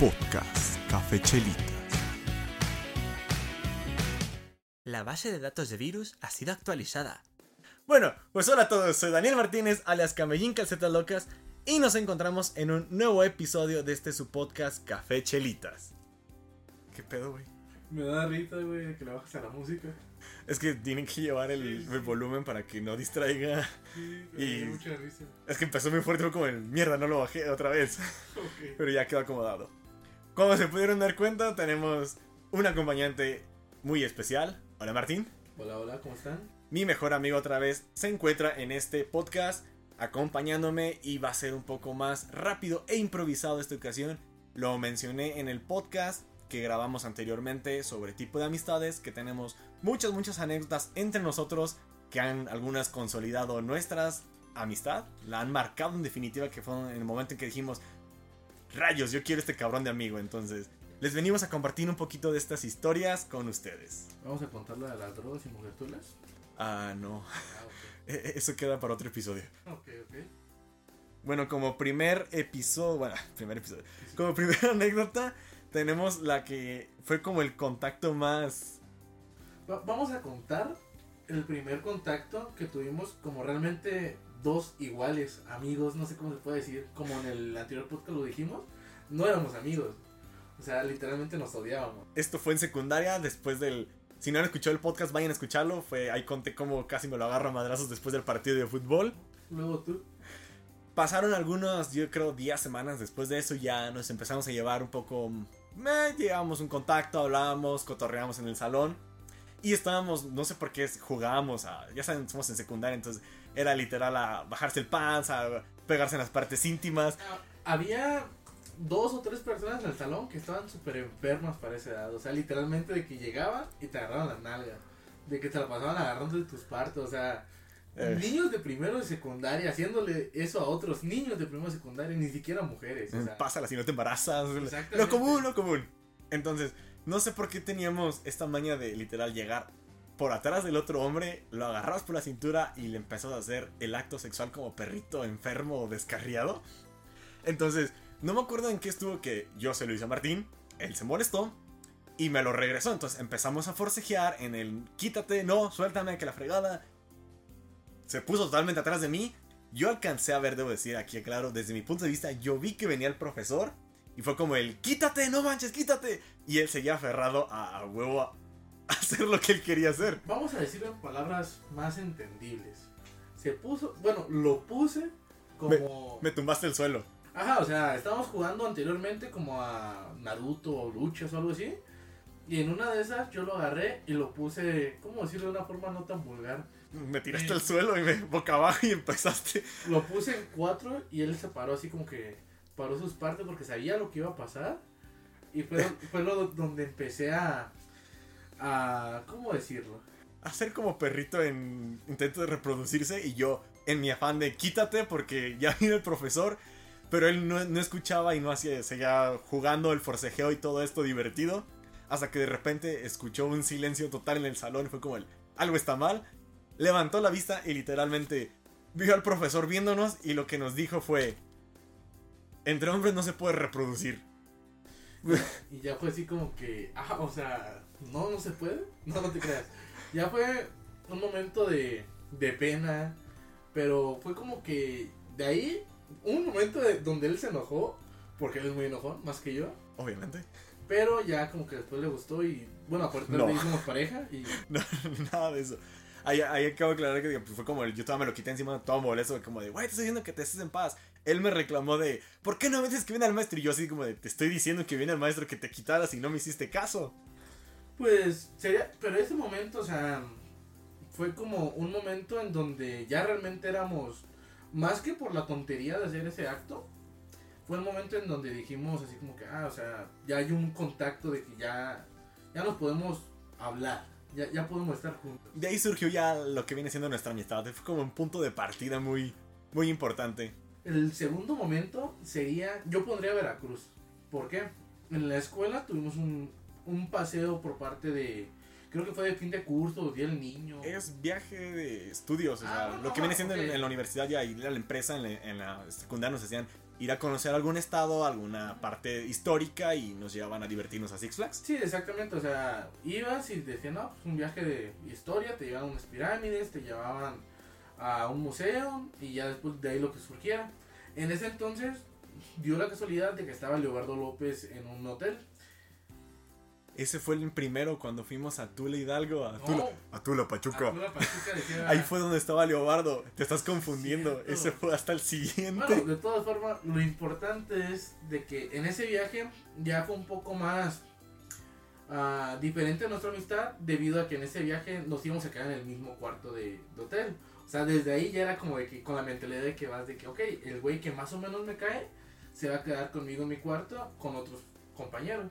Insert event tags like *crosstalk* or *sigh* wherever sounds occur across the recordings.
Podcast Café Chelitas. La base de datos de virus ha sido actualizada. Bueno, pues hola a todos, soy Daniel Martínez, alias Camellín Calcetas Locas, y nos encontramos en un nuevo episodio de este su podcast Café Chelitas. ¿Qué pedo, güey? Me da rita, güey, que le bajes a la música. Es que tienen que llevar el, Sí, sí. el volumen para que no distraiga. Sí, Y- me dio mucha risa. Es que empezó muy fuerte, fue como el mierda, no lo bajé otra vez. *laughs* Ok. Pero ya quedó acomodado. Como se pudieron dar cuenta, tenemos un acompañante muy especial. Hola Martín. Hola, hola, ¿cómo están? Mi mejor amigo otra vez se encuentra en este podcast acompañándome y va a ser un poco más rápido e improvisado esta ocasión. Lo mencioné en el podcast que grabamos anteriormente sobre tipo de amistades, que tenemos muchas, muchas anécdotas entre nosotros que han algunas consolidado nuestras amistad, la han marcado en definitiva que fue en el momento en que dijimos, rayos, yo quiero este cabrón de amigo, entonces les venimos a compartir un poquito de estas historias con ustedes. Vamos a contar la de las drogas y mujertulas. Ah, no, Ah, *laughs* E- eso queda para otro episodio. ok. Ok, ok. Bueno, como primer episodio, bueno, *laughs* primer episodio, como primera *laughs* anécdota, tenemos la que fue como el contacto más... Va- vamos a contar el primer contacto que tuvimos como realmente dos iguales amigos, no sé cómo se puede decir, como en el anterior podcast lo dijimos, no éramos amigos. O sea, literalmente nos odiábamos. Esto fue en secundaria, después del... Si no han escuchado el podcast, vayan a escucharlo. Fue ahí conté cómo casi me lo agarro a madrazos después del partido de fútbol. Luego tú, Pasaron algunos, yo creo, días, semanas después de eso, ya nos empezamos a llevar un poco... Eh, llevábamos un contacto, hablábamos, cotorreábamos en el salón. Y estábamos, no sé por qué, jugábamos a... Ya saben, somos en secundaria, entonces era literal a bajarse el pants, a pegarse en las partes íntimas. Ah, había dos o tres personas en el salón que estaban súper enfermas para esa edad. O sea, literalmente de que llegaban y te agarraban las nalgas. De que te la pasaban agarrando de tus partes. O sea, Eh. niños de primero y secundaria haciéndole eso a otros niños de primero y secundaria, ni siquiera mujeres. O sea, Pásala si no te embarazas. Lo común, lo común. Entonces, no sé por qué teníamos esta maña de literal llegar por atrás del otro hombre, lo agarrabas por la cintura y le empezás a hacer el acto sexual como perrito enfermo o descarriado. Entonces, no me acuerdo en qué estuvo que yo se lo hice a Martín, él se molestó y me lo regresó. Entonces empezamos a forcejear en el quítate, no, suéltame, que la fregada. Se puso totalmente atrás de mí. Yo alcancé a ver, debo decir aquí, claro, desde mi punto de vista, yo vi que venía el profesor y fue como el quítate, no manches, quítate. Y él seguía aferrado a, a huevo a *laughs* hacer lo que él quería hacer. vamos a decirlo en palabras más entendibles. Se puso, bueno, lo puse como... Me tumbaste el suelo. Ajá, o sea, estábamos jugando anteriormente como a Naruto o luchas o algo así. Y en una de esas yo lo agarré y lo puse, ¿cómo decirlo de una forma no tan vulgar? Me tiraste al suelo y me boca abajo y empezaste. Lo puse en cuatro y él se paró así como que paró sus partes porque sabía lo que iba a pasar. Y fue, fue lo donde empecé a, a, ¿cómo decirlo? a Hacer como perrito en intento de reproducirse y yo en mi afán de quítate porque ya *laughs* vino el profesor. Pero él no, no escuchaba y no hacía, seguía jugando el forcejeo y todo esto divertido. Hasta que de repente escuchó un silencio total en el salón fue como el, algo está mal. Levantó la vista y literalmente vio al profesor viéndonos y lo que nos dijo fue, entre hombres no se puede reproducir. Y ya fue así como que, ah, o sea, no, no se puede, no, no te creas. Ya fue un momento de, de pena, pero fue como que de ahí, un momento de, donde él se enojó, porque él es muy enojón, más que yo, Obviamente. pero ya como que después le gustó y, bueno, aparte No. de ahí somos pareja y *laughs* No, nada de eso. Ahí, ahí acabo de aclarar que pues, fue como el, yo todavía me lo quité encima, todo molesto, como de, güey, te estoy diciendo que te estés en paz. Él me reclamó de, ¿por qué no me dices que viene el maestro? Y yo así como de, te estoy diciendo que viene el maestro que te quitaras y no me hiciste caso. Pues sería, pero ese momento, o sea, fue como un momento en donde ya realmente éramos, más que por la tontería de hacer ese acto, fue el momento en donde dijimos así como que, ah, o sea, ya hay un contacto de que ya, ya nos podemos hablar, ya, ya podemos estar juntos. De ahí surgió ya lo que viene siendo nuestra amistad. Fue como un punto de partida muy, muy importante. El segundo momento sería, yo pondría Veracruz. ¿Por qué? En la escuela tuvimos un, un paseo por parte de, creo que fue de fin de curso, Día del Niño. Es viaje de estudios, o Ah, sea, no, lo que no, viene siendo en, la universidad ya ir a la empresa, en la, en la secundaria nos hacían ir a conocer algún estado, alguna parte histórica y nos llevaban a divertirnos a Six Flags. Sí, exactamente, o sea, ibas y decían, no, pues un viaje de historia, te llevaban unas pirámides, te llevaban a un museo y ya después de ahí lo que surgiera. En ese entonces dio la casualidad de que estaba Leobardo López en un hotel. Ese fue el primero cuando fuimos a Tula Hidalgo, a Tula, No. a Tula Pachuca. A Tula Pachuca decía- *laughs* Ahí fue donde estaba Leobardo. Te estás confundiendo. Cierto. Ese fue hasta el siguiente. Bueno, de todas formas, lo importante es de que en ese viaje ya fue un poco más ah, diferente nuestra amistad debido a que en ese viaje nos íbamos a quedar en el mismo cuarto de, de hotel. O sea, desde ahí ya era como de que con la mentalidad de que vas de que, ok, el güey que más o menos me cae se va a quedar conmigo en mi cuarto con otros compañeros.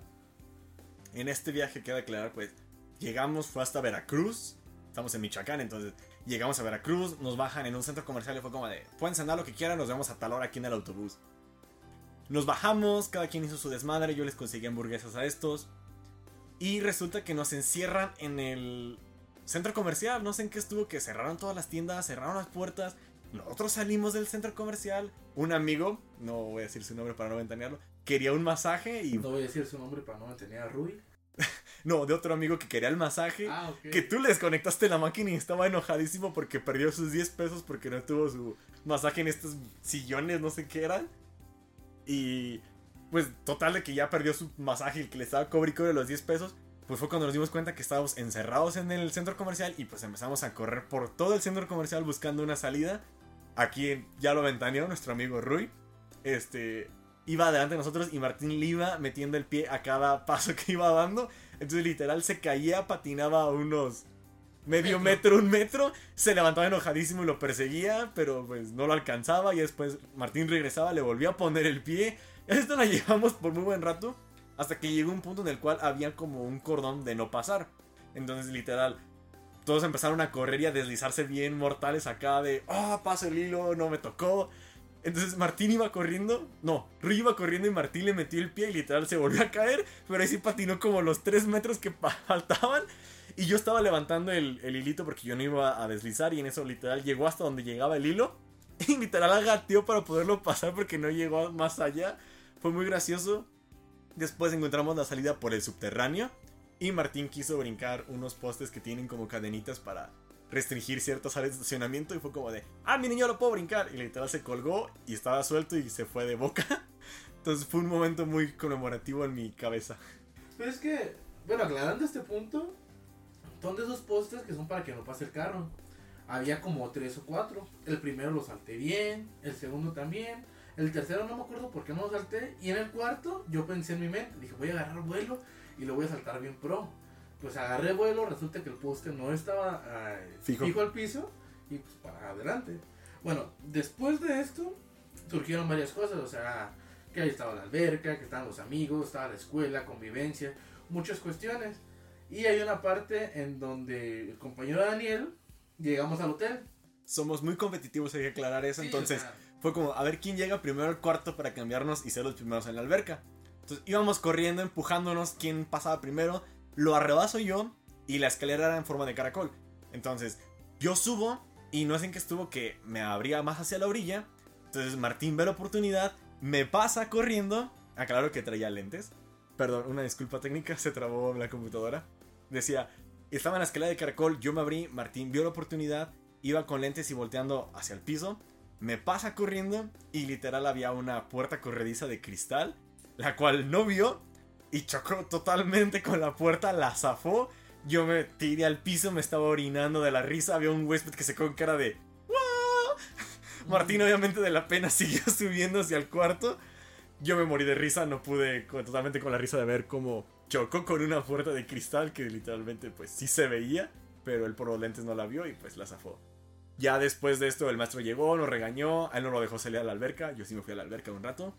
En este viaje queda claro, pues llegamos, fue hasta Veracruz. Estamos en Michoacán, entonces llegamos a Veracruz, nos bajan en un centro comercial y fue como de, pueden cenar lo que quieran, nos vemos a tal hora aquí en el autobús. Nos bajamos, cada quien hizo su desmadre, yo les conseguí hamburguesas a estos. Y resulta que nos encierran en el centro comercial, no sé en qué estuvo, que cerraron todas las tiendas, cerraron las puertas. Nosotros salimos del centro comercial, un amigo, no voy a decir su nombre para no ventanearlo, quería un masaje y... No voy a decir su nombre para no mantener a Rui. *laughs* No, de otro amigo que quería el masaje. Ah. Que tú le desconectaste la máquina y estaba enojadísimo porque perdió sus 10 pesos porque no tuvo su masaje en estos sillones, no sé qué eran. Y pues total de que ya perdió su masaje y que le estaba cobre y cobre los 10 pesos. Pues fue cuando nos dimos cuenta que estábamos encerrados en el centro comercial y pues empezamos a correr por todo el centro comercial buscando una salida. Aquí ya lo ventaneó nuestro amigo Rui. Este iba adelante de nosotros y Martín le iba metiendo el pie a cada paso que iba dando. Entonces literal se caía, patinaba a unos medio metro, un metro, se levantaba enojadísimo y lo perseguía, pero pues no lo alcanzaba y después Martín regresaba, le volvió a poner el pie. Esto la llevamos por muy buen rato hasta que llegó un punto en el cual había como un cordón de no pasar. Entonces literal, todos empezaron a correr y a deslizarse bien mortales acá de, ah, pasa el hilo, no me tocó. Entonces Martín iba corriendo, no, Rui iba corriendo y Martín le metió el pie y literal se volvió a caer, pero ahí sí patinó como los 3 metros que *laughs* faltaban. Y yo estaba levantando el, el hilito porque yo no iba a deslizar y en eso literal llegó hasta donde llegaba el hilo. *laughs* Y literal agateó para poderlo pasar porque no llegó más allá. Fue muy gracioso. Después encontramos la salida por el subterráneo. Y Martín quiso brincar unos postes que tienen como cadenitas para restringir ciertas áreas de estacionamiento. Y fue como de, ah, miren, yo lo puedo brincar. Y literal se colgó y estaba suelto y se fue de boca. *laughs* Entonces fue un momento muy conmemorativo en mi cabeza. Pero es que, bueno, aclarando este punto, son de esos postes que son para que no pase el carro. Había como tres o cuatro. El primero lo salté bien, el segundo también. El tercero no me acuerdo por qué no lo salté. Y en el cuarto yo pensé en mi mente, dije voy a agarrar vuelo y lo voy a saltar bien pro. Pues agarré vuelo, resulta que el poste no estaba Fijo. fijo. al piso y pues para adelante. Bueno, después de esto surgieron varias cosas, o sea, que ahí estaba la alberca, que estaban los amigos, estaba la escuela, convivencia, muchas cuestiones. Y hay una parte en donde el compañero Daniel llegamos al hotel. Somos muy competitivos, hay que aclarar eso. Sí, Entonces o sea, fue como a ver quién llega primero al cuarto para cambiarnos y ser los primeros en la alberca. Entonces íbamos corriendo, empujándonos, quién pasaba primero. Lo arrebaso yo y la escalera era en forma de caracol. Entonces yo subo y no sé en qué estuvo que me abría más hacia la orilla. Entonces Martín ve la oportunidad, me pasa corriendo. Aclaro que traía lentes. Perdón, una disculpa técnica, se trabó la computadora. Decía, estaba en la escalera de caracol, yo me abrí, Martín vio la oportunidad, iba con lentes y volteando hacia el piso. Me pasa corriendo y literal había una puerta corrediza de cristal, la cual no vio y chocó totalmente con la puerta, la zafó. Yo me tiré al piso, me estaba orinando de la risa, había un huésped que se con cara de... "¡Wow!". Martín obviamente de la pena *laughs* siguió subiendo hacia el cuarto. Yo me morí de risa, no pude totalmente con la risa de ver cómo chocó con una puerta de cristal que literalmente pues sí se veía, pero él por lentes no la vio y pues la zafó. Ya después de esto el maestro llegó, nos regañó, a él no lo dejó salir a la alberca, yo sí me fui a la alberca un rato.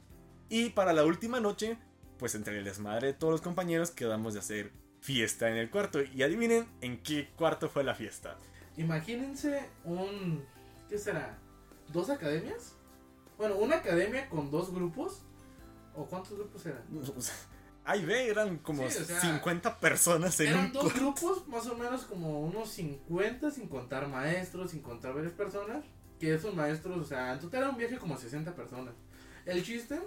Y para la última noche, pues entre el desmadre de todos los compañeros quedamos de hacer fiesta en el cuarto. Y adivinen en qué cuarto fue la fiesta. imagínense un. ¿Qué será? ¿Dos academias? Bueno, una academia con dos grupos. ¿O cuántos grupos eran? Ahí ve, eran como Sí, o sea, 50 personas en Eran un dos cuarto. grupos, más o menos como unos 50, sin contar maestros, sin contar varias personas. Que esos maestros, o sea, en total era un viaje como 60 personas. El chiste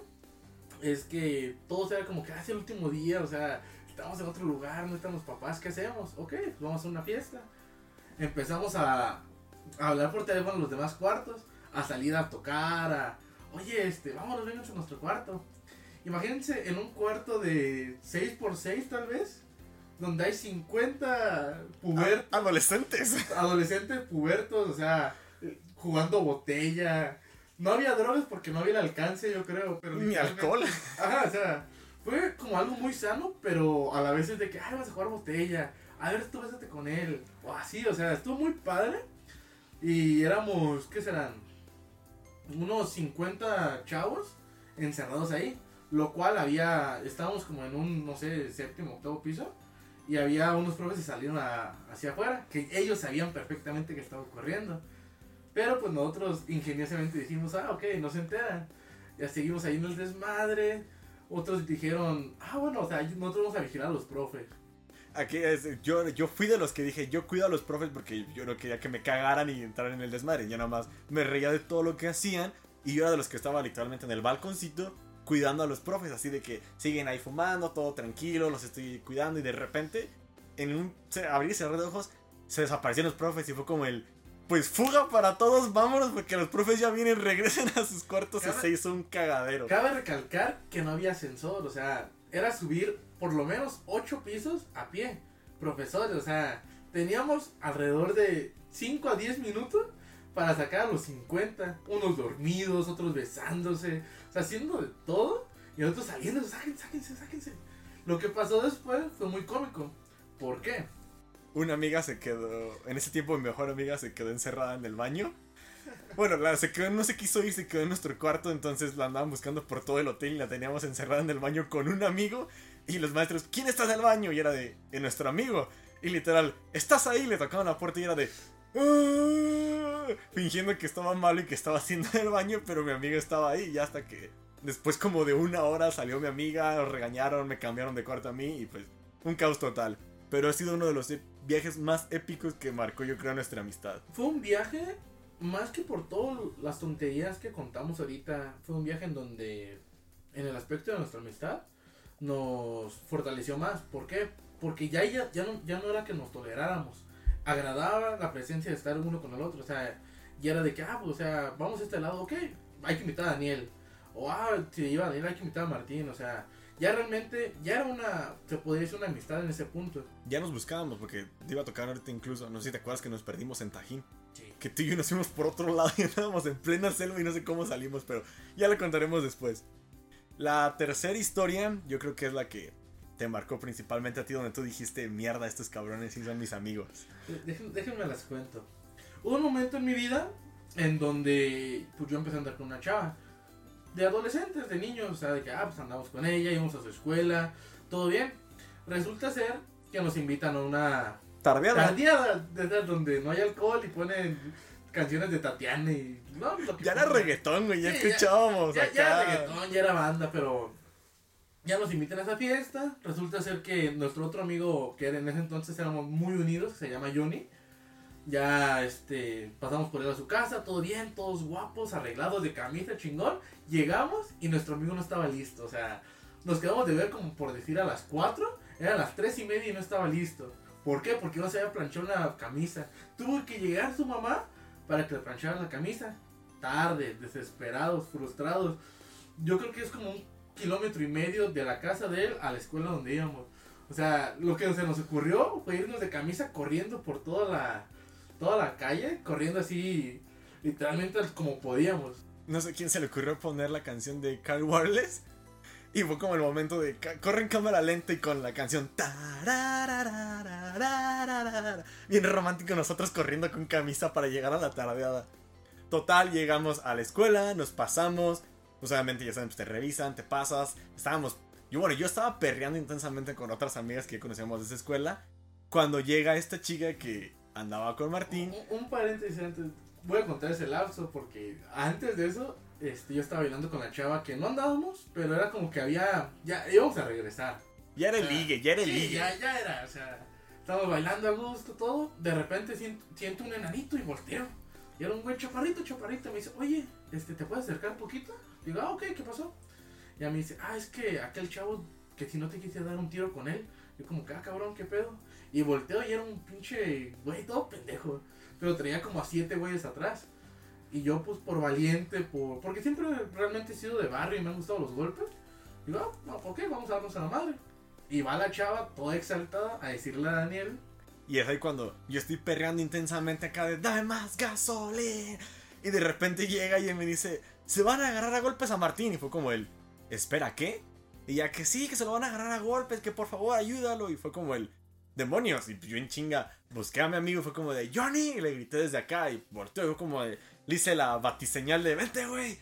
es que todos era como que hace el último día, o sea, estamos en otro lugar, no están los papás, ¿qué hacemos? Ok, pues vamos a hacer una fiesta. Empezamos a, a hablar por teléfono en los demás cuartos, a salir a tocar, a, oye, este, vámonos, vengan a nuestro cuarto. Imagínense en un cuarto de 6x6 tal vez, donde hay 50 pubertos, Ah, Adolescentes. *laughs* adolescentes pubertos, o sea, jugando botella. No había drogas porque no había el alcance, yo creo, pero Ni alcohol. *laughs* Ajá, o sea, fue como algo muy sano, pero a la vez es de que, ay, vas a jugar botella, a ver, tú bésate con él, o así, o sea, estuvo muy padre. Y éramos, ¿qué serán? Unos 50 chavos encerrados ahí, lo cual había, estábamos como en un, no sé, séptimo, octavo piso, y había unos profes que salieron a- hacia afuera, que ellos sabían perfectamente que estaba ocurriendo. Pero pues nosotros ingeniosamente dijimos, ah, ok, no se enteran. Ya seguimos ahí en el desmadre. Otros dijeron, ah, bueno, o sea, nosotros vamos a vigilar a los profes. Aquí es- yo, yo fui de los que dije, yo cuido a los profes porque yo no quería que me cagaran y entraran en el desmadre. Yo nada más me reía de todo lo que hacían y yo era de los que estaba literalmente en el balconcito cuidando a los profes, así de que siguen ahí fumando, todo tranquilo, los estoy cuidando y de repente, en un abrir y cerrar de ojos, se desaparecieron los profes y fue como el, pues fuga para todos, vámonos porque los profes ya vienen, *laughs* regresen a sus cuartos y se hizo un cagadero. Cabe recalcar que no había ascensor, o sea, era subir por lo menos 8 pisos a pie. Profesores, o sea, teníamos alrededor de 5 a 10 minutos para sacar a los 50. Unos dormidos, otros besándose, haciendo de todo. Y otros saliendo, sáquense, sáquense, sáquense. Lo que pasó después fue muy cómico. ¿Por qué? Una amiga se quedó, en ese tiempo mi mejor amiga se quedó encerrada en el baño. Bueno, la, se quedó, no se quiso ir, se quedó en nuestro cuarto, entonces la andaban buscando por todo el hotel y la teníamos encerrada en el baño con un amigo. Y los maestros, ¿quién está en el baño? Y era de, "Eh, nuestro amigo. Y literal, ¿estás ahí? Le tocaban la puerta y era de, "Ah", fingiendo que estaba malo y que estaba haciendo en el baño, pero mi amiga estaba ahí. Y hasta que después como de una hora salió mi amiga, nos regañaron, me cambiaron de cuarto a mí y pues un caos total. Pero ha sido uno de los viajes más épicos que marcó yo creo nuestra amistad. Fue un viaje, más que por todas las tonterías que contamos ahorita, fue un viaje en donde, en el aspecto de nuestra amistad, nos fortaleció más. ¿Por qué? Porque ya, ya, ya, ya no era que nos toleráramos. Agradaba la presencia de estar uno con el otro. O sea, ya era de que, ah, pues, o sea, vamos a este lado, ok, hay que invitar a Daniel. O, ah, si iba a Daniel, hay que invitar a Martín. O sea, ya realmente, ya era una, se podría decir una amistad en ese punto. Ya nos buscábamos porque te iba a tocar ahorita incluso, no sé si te acuerdas que nos perdimos en Tajín. Que tú y yo nos fuimos por otro lado *laughs* y estábamos en plena selva y no sé cómo salimos, pero ya lo contaremos después. La tercera historia, yo creo que es la que te marcó principalmente a ti, donde tú dijiste, mierda, estos cabrones sí son mis amigos. Dejen- déjenme las cuento. Hubo un momento en mi vida en donde pues, yo empecé a andar con una chava. De adolescentes, de niños, o sea, de que ah, pues andamos con ella, íbamos a su escuela, todo bien. Resulta ser que nos invitan a una Tardeada. tardeada de esas donde no hay alcohol y ponen canciones de Tatiana y. No, lo que Ya era reggaetón, güey, ya Sí, ya- escuchábamos Ya, acá. ya era reggaetón, ya era banda, pero ya nos invitan a esa fiesta. Resulta ser que nuestro otro amigo, que en ese entonces éramos muy unidos, que se llama Johnny, ya este, pasamos por él a su casa, todo bien, todos guapos, arreglados de camisa, chingón. Llegamos y nuestro amigo no estaba listo, o sea, nos quedamos de ver como por decir a las 4, eran las 3 y media y no estaba listo. ¿Por qué? Porque no se había planchado una camisa. Tuvo que llegar su mamá para que le planchara la camisa. Tarde, desesperados, frustrados. Yo creo que es como un kilómetro y medio de la casa de él a la escuela donde íbamos. O sea, lo que se nos ocurrió fue irnos de camisa corriendo por toda la, toda la calle, corriendo así, literalmente como podíamos. No sé quién se le ocurrió poner la canción de Carl Wireless. Y fue como el momento de corre en cámara lenta y con la canción. Bien romántico nosotros corriendo con camisa para llegar a la tardeada. Total, llegamos a la escuela, nos pasamos. Pues obviamente ya saben, pues te revisan, te pasas. Estábamos. Yo bueno, yo estaba perreando intensamente con otras amigas que conocíamos de esa escuela. Cuando llega esta chica que andaba con Martín. Un, un paréntesis antes, voy a contar ese lapso porque antes de eso, este, yo estaba bailando con la chava que no andábamos, pero era como que había, ya íbamos a regresar. Ya era el O sea, ligue, ya era el sí, ligue. Ya, ya era, o sea, estábamos bailando a gusto, todo. De repente siento, siento un enanito y volteo. Y era un güey chaparrito, chaparrito. Me dice, oye, este, ¿te puedes acercar un poquito? Digo, ah, ok, ¿qué pasó? Y a mí dice, ah, es que aquel chavo que si no te quise dar un tiro con él. Yo como, ah, cabrón, ¿qué pedo? Y volteo y era un pinche güey todo pendejo. Pero traía como a siete güeyes atrás. Y yo, pues, por valiente, por... Porque siempre realmente he sido de barrio y me han gustado los golpes. Digo, ah, ok, vamos a darnos a la madre. Y va la chava, toda exaltada, a decirle a Daniel. Y es ahí cuando yo estoy perreando intensamente acá de dame más gasolina. Y de repente llega y me dice, se van a agarrar a golpes a Martín. Y fue como el, espera, ¿qué? Y ya que sí, que se lo van a agarrar a golpes, que por favor ayúdalo. Y fue como el, demonios. Y yo en chinga busqué a mi amigo y fue como de, Johnny. Y le grité desde acá y volteó. Y fue como de, le hice la batiseñal de, vente, güey.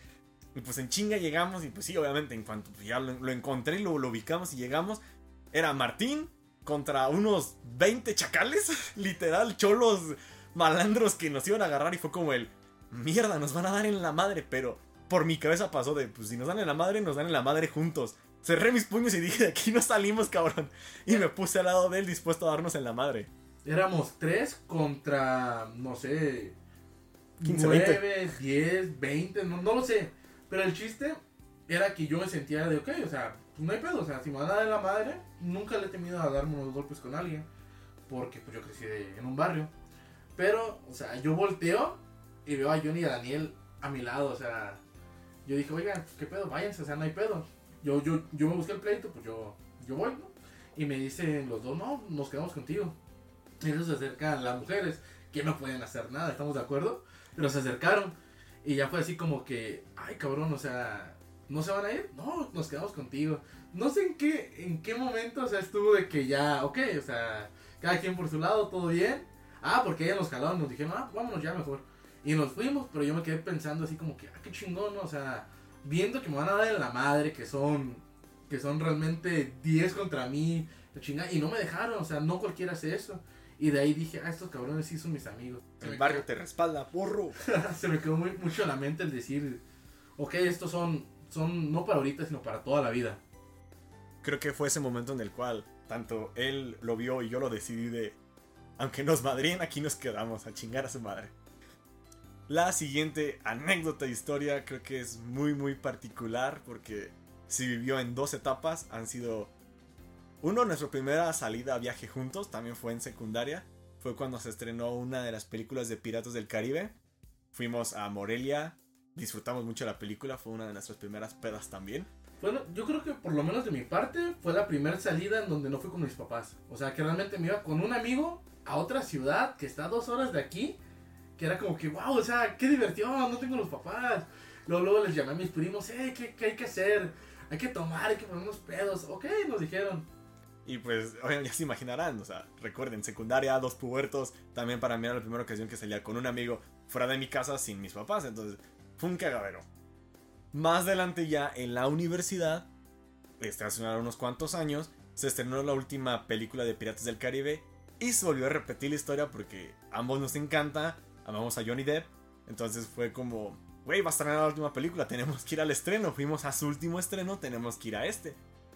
Y pues en chinga llegamos y pues sí, obviamente en cuanto ya lo, encontré, lo, lo ubicamos y llegamos, era Martín contra unos 20 chacales, *laughs* literal, cholos malandros que nos iban a agarrar y fue como el, mierda, nos van a dar en la madre, pero por mi cabeza pasó de, pues si nos dan en la madre, nos dan en la madre juntos. Cerré mis puños y dije, de aquí no salimos, cabrón. Y me puse al lado de él dispuesto a darnos en la madre. Éramos tres contra, no sé, 15, 9, 20. 10, 20, no, no lo sé. Pero el chiste era que yo me sentía de, ok, o sea, pues no hay pedo, o sea, si me van a dar en la madre, nunca le he temido a darme unos golpes con alguien. Porque pues yo crecí de- en un barrio. Pero, o sea, yo volteo y veo a Johnny y a Daniel a mi lado, o sea, yo dije, oigan, qué pedo, váyanse, o sea, no hay pedo. Yo, yo, yo me busqué el pleito, pues yo, yo voy, ¿no? Y me dicen los dos, no, nos quedamos contigo. Y eso se acercan las mujeres, que no pueden hacer nada, ¿estamos de acuerdo? Pero se acercaron y ya fue así como que, ay cabrón, o sea, ¿no se van a ir? No, nos quedamos contigo. No sé en qué, en qué momento, o sea, estuvo de que ya, ok, o sea, cada quien por su lado, todo bien. Ah, porque ella nos jalaron, nos dijeron, ah, vámonos ya mejor. Y nos fuimos, pero yo me quedé pensando así como que, ah, qué chingón, ¿no? O sea, viendo que me van a dar en la madre, que son, que son realmente 10 contra mí, la chingada, y no me dejaron, o sea, no cualquiera hace eso. Y de ahí dije, ah, estos cabrones sí son mis amigos. El barrio te respalda, porro. quedó- *laughs* se me quedó muy, mucho en la mente el decir, ok, estos son, son no para ahorita, sino para toda la vida. Creo que fue ese momento en el cual tanto él lo vio y yo lo decidí de, aunque nos madrien, aquí nos quedamos a chingar a su madre. La siguiente anécdota e historia creo que es muy muy particular porque se vivió en dos etapas, han sido uno, nuestra primera salida a viaje juntos, también fue en secundaria, fue cuando se estrenó una de las películas de Piratas del Caribe. Fuimos a Morelia, disfrutamos mucho la película, fue una de nuestras primeras pedas también. Bueno, yo creo que por lo menos de mi parte fue la primera salida en donde no fui con mis papás. O sea, que realmente me iba con un amigo a otra ciudad que está dos horas de aquí. Que era como que, wow, o sea, qué diversión, no tengo los papás. Luego, luego les llamé a mis primos, eh, ¿qué, ¿qué hay que hacer? Hay que tomar, hay que poner unos pedos. Ok, nos dijeron. Y pues, *laughs* ya se imaginarán, o sea, recuerden, secundaria, dos pubertos, también para mí era la primera ocasión que salía con un amigo fuera de mi casa sin mis papás, entonces fue un cagadero. Más adelante ya en la universidad, este hace unos cuantos años, se estrenó la última película de Piratas del Caribe y se volvió a repetir la historia porque a ambos nos encanta, amamos a Johnny Depp, entonces fue como, güey, va a estrenar la última película, tenemos que ir al estreno, fuimos a su último estreno, tenemos que ir a este.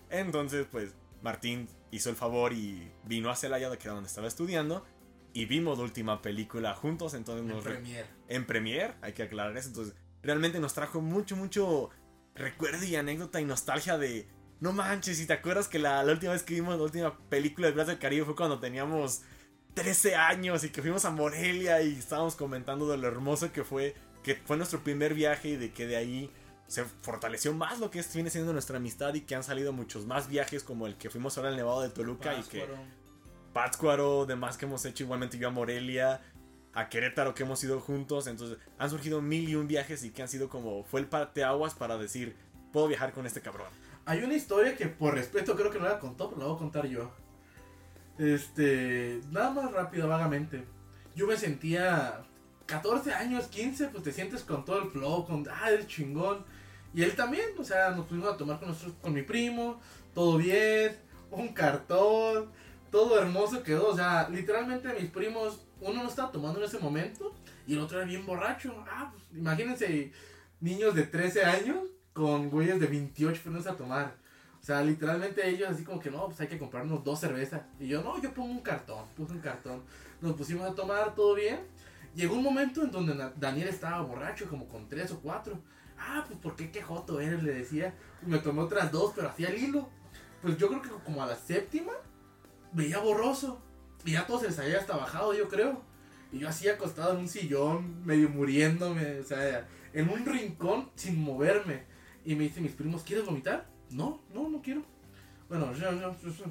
Entonces, pues, Martín hizo el favor y vino a Celaya, que era donde estaba estudiando, y vimos la última película juntos, entonces En nos... re- premier. en Premiere, hay que aclarar eso. Entonces, realmente nos trajo mucho, mucho recuerdo y anécdota y nostalgia de. No manches, si te acuerdas que la, la última vez que vimos la última película de Piratas del Caribe fue cuando teníamos 13 años y que fuimos a Morelia y estábamos comentando de lo hermoso que fue, que fue nuestro primer viaje y de que de ahí se fortaleció más lo que es- viene siendo nuestra amistad y que han salido muchos más viajes como el que fuimos ahora al Nevado de Toluca y que Pátzcuaro. Pátzcuaro, demás que hemos hecho, igualmente yo a Morelia, a Querétaro que hemos ido juntos, entonces han surgido mil y un viajes y que han sido como, fue el parteaguas para decir, puedo viajar con este cabrón. Hay una historia que por respeto creo que no la contó, pero la voy a contar yo. Este, nada más rápido, vagamente. Yo me sentía 14 años, 15, pues te sientes con todo el flow, con, ah, eres chingón. Y él también, o sea, nos fuimos a tomar con, nosotros, con mi primo, todo bien, un cartón, todo hermoso quedó. O sea, literalmente mis primos, uno no estaba tomando en ese momento y el otro era bien borracho. Ah, pues imagínense, niños de 13 años con güeyes de 28 fuimos a tomar. O sea, literalmente ellos así como que no, pues hay que comprarnos dos cervezas. Y yo, no, yo pongo un cartón, puse un cartón. Nos pusimos a tomar, todo bien. Llegó un momento en donde Daniel estaba borracho, como con tres o cuatro. Ah, pues ¿por qué quejoto eres? Le decía. Me tomé otras dos, pero hacía el hilo. Pues yo creo que como a la séptima, veía borroso. Y ya todo se les había hasta bajado, yo creo. Y yo así acostado en un sillón, medio muriéndome, o sea, en un rincón sin moverme. Y me dicen mis primos, ¿quieres vomitar? No, no, no quiero. Bueno, yo, yo, yo, yo.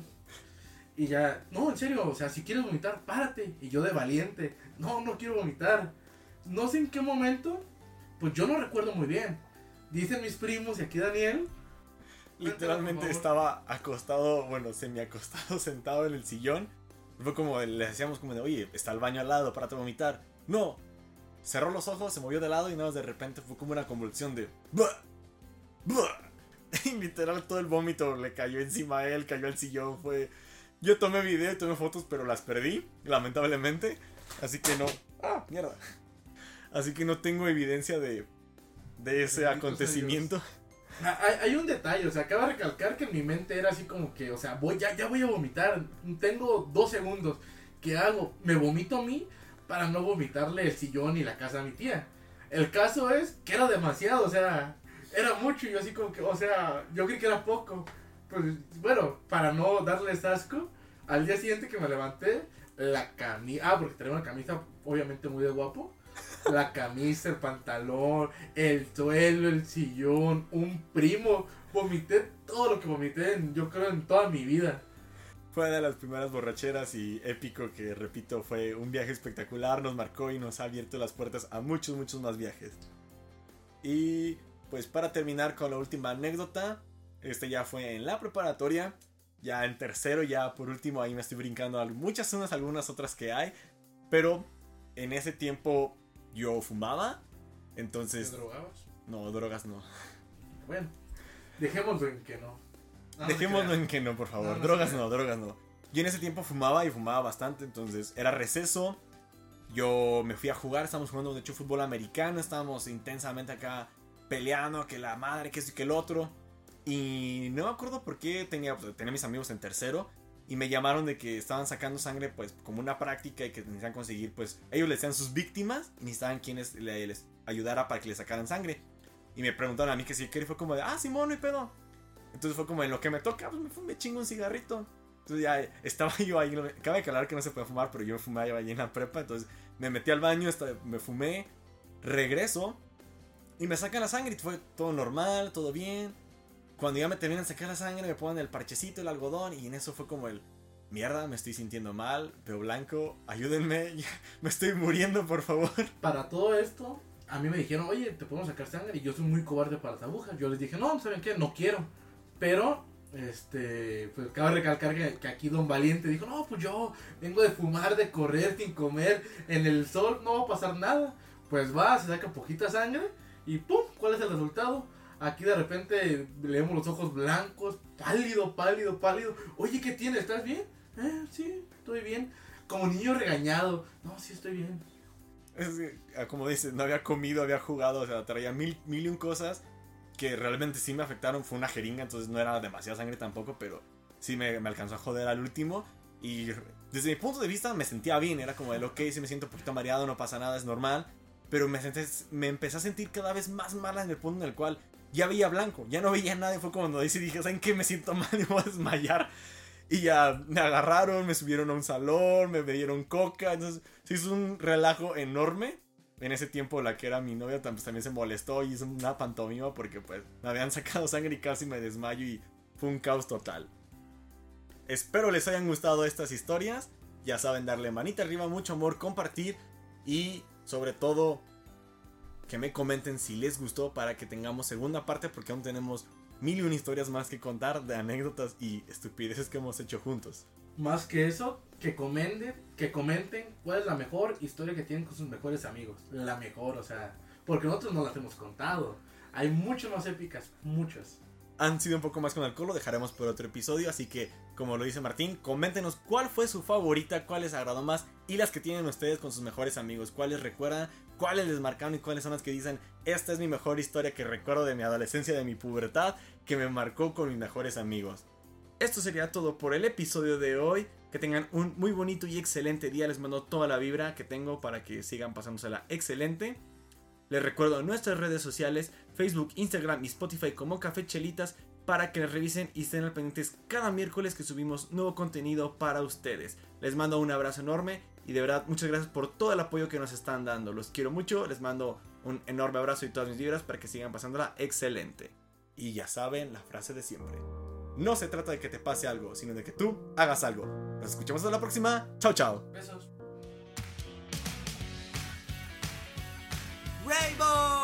Y ya, no, en serio, o sea, si quieres vomitar, párate. Y yo de valiente, no, no quiero vomitar. No sé en qué momento, pues yo no recuerdo muy bien. Dicen mis primos y aquí Daniel. Literalmente estaba acostado, bueno, semi acostado, *laughs* sentado en el sillón. Fue como, le decíamos como de, oye, está el baño al lado, párate a vomitar. No. Cerró los ojos, se movió de lado y nada más de repente fue como una convulsión de... "Buah, buah". *laughs* Literal todo el vómito le cayó encima a él, cayó al sillón, fue... Yo tomé video y tomé fotos, pero las perdí, lamentablemente. Así que no... Ah, mierda. Así que no tengo evidencia de, de ese acontecimiento. Ah, Hay, hay un detalle, o sea, acaba de recalcar que en mi mente era así como que, o sea, voy, ya, ya voy a vomitar, tengo dos segundos. ¿Qué hago? Me vomito a mí para no vomitarle el sillón y la casa a mi tía. El caso es que era demasiado, o sea, era mucho y yo así como que, o sea, yo creí que era poco. Pues bueno, para no darles asco, al día siguiente que me levanté, la camisa, ah, porque tenía una camisa obviamente muy de guapo. La camisa, el pantalón, el suelo, el sillón, un primo. Vomité todo lo que vomité, en- yo creo, en toda mi vida. Fue de las primeras borracheras y épico que, repito, fue un viaje espectacular, nos marcó y nos ha abierto las puertas a muchos, muchos más viajes. Y pues para terminar con la última anécdota, este ya fue en la preparatoria, ya en tercero, ya por último ahí me estoy brincando muchas unas, algunas otras que hay, pero en ese tiempo yo fumaba, ¿Te entonces... drogabas? No, drogas no. Bueno, dejémoslo en que no. No, Dejémoslo en que no, por favor. No, drogas no, drogas no. Yo en ese tiempo fumaba y fumaba bastante, entonces era receso. Yo me fui a jugar, estábamos jugando de hecho fútbol americano, estábamos intensamente acá peleando, que la madre, que esto y que el otro. Y no me acuerdo por qué tenía, pues, tenía mis amigos en tercero y me llamaron de que estaban sacando sangre pues como una práctica y que necesitaban conseguir pues ellos les decían sus víctimas y necesitaban quienes le- les ayudara para que les sacaran sangre. Y me preguntaron a mí que si yo quería y fue como de, ah, Simón, hay pedo. Entonces fue como en lo que me toca, pues me, fumé, chingo un cigarrito. Entonces ya estaba *laughs* yo ahí, cabe aclarar que no se puede fumar, pero yo me fumé ahí en la prepa, entonces me metí al baño, me fumé, regreso y me sacan la sangre y fue todo normal, todo bien. Cuando ya me terminan de sacar la sangre, me ponen el parchecito, el algodón y en eso fue como el, mierda, me estoy sintiendo mal, veo blanco, ayúdenme, *laughs* me estoy muriendo, por favor. Para todo esto, a mí me dijeron, oye, te podemos sacar sangre. Y yo soy muy cobarde para las agujas. Yo les dije, no, ¿saben qué? No quiero. Pero, este, pues cabe recalcar que, que aquí Don Valiente dijo, no, pues yo vengo de fumar, de correr sin comer en el sol, no va a pasar nada. Pues va, se saca poquita sangre y ¡pum! ¿Cuál es el resultado? Aquí de repente leemos los ojos blancos, pálido, pálido, pálido. Oye, ¿qué tienes? ¿Estás bien? Eh, sí, estoy bien. Como niño regañado. No, sí, estoy bien. Ah, como dices, no había comido, había jugado, o sea, traía mil, mil y un cosas que realmente sí me afectaron. Fue una jeringa, entonces no era demasiada sangre tampoco, pero sí me, me alcanzó a joder al último. Y desde mi punto de vista me sentía bien, era como el ok, si me siento un poquito mareado, no pasa nada, es normal. Pero me, senté- me empecé a sentir cada vez más mala en el punto en el cual ya veía blanco, ya no veía nada. Y fue cuando sí dije, ¿saben qué? Me siento mal *laughs* y voy a desmayar. Y ya me agarraron, me subieron a un salón, me dieron coca. Entonces hizo un relajo enorme. En ese tiempo la que era mi novia pues, también se molestó y hizo una pantomima porque pues me habían *laughs* sacado sangre y casi me desmayo y fue un caos total. Espero les hayan gustado estas historias. Ya saben, darle manita arriba, mucho amor, compartir y sobre todo que me comenten si les gustó para que tengamos segunda parte porque aún tenemos mil y una historias más que contar de anécdotas y estupideces que hemos hecho juntos. Más que eso, que comenten, que comenten cuál es la mejor historia que tienen con sus mejores amigos. La mejor, o sea, porque nosotros no las hemos contado. Hay muchas más épicas, muchas. han sido un poco más con alcohol, lo dejaremos por otro episodio. Así que, como lo dice Martín, coméntenos cuál fue su favorita, cuál les agradó más y las que tienen ustedes con sus mejores amigos. Cuáles recuerdan, cuáles les marcaron y cuáles son las que dicen: Esta es mi mejor historia que recuerdo de mi adolescencia, de mi pubertad, que me marcó con mis mejores amigos. Esto sería todo por el episodio de hoy. Que tengan un muy bonito y excelente día. Les mando toda la vibra que tengo para que sigan pasándosela excelente. Les recuerdo nuestras redes sociales, Facebook, Instagram y Spotify como Café Chelitas para que les revisen y estén al pendientes cada miércoles que subimos nuevo contenido para ustedes. Les mando un abrazo enorme y de verdad muchas gracias por todo el apoyo que nos están dando. Los quiero mucho, les mando un enorme abrazo y todas mis vibras para que sigan pasándola excelente. Y ya saben la frase de siempre. No se trata de que te pase algo, sino de que tú hagas algo. Nos escuchamos hasta la próxima. Chao, chao. Besos. Rainbow.